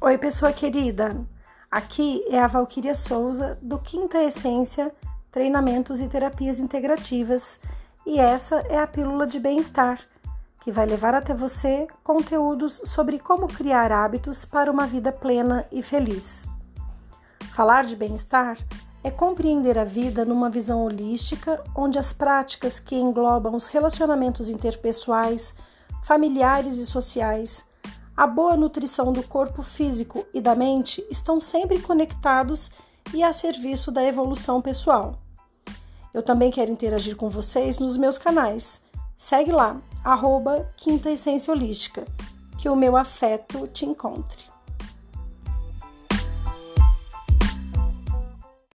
Oi, pessoa querida. Aqui é a Valquíria Souza do Quinta Essência Treinamentos e Terapias Integrativas, e essa é a pílula de bem-estar, que vai levar até você conteúdos sobre como criar hábitos para uma vida plena e feliz. Falar de bem-estar é compreender a vida numa visão holística, onde as práticas que englobam os relacionamentos interpessoais, familiares e sociais, a boa nutrição do corpo físico e da mente estão sempre conectados e a serviço da evolução pessoal. Eu também quero interagir com vocês nos meus canais. Segue lá, arroba Quinta Essência Holística, que o meu afeto te encontre.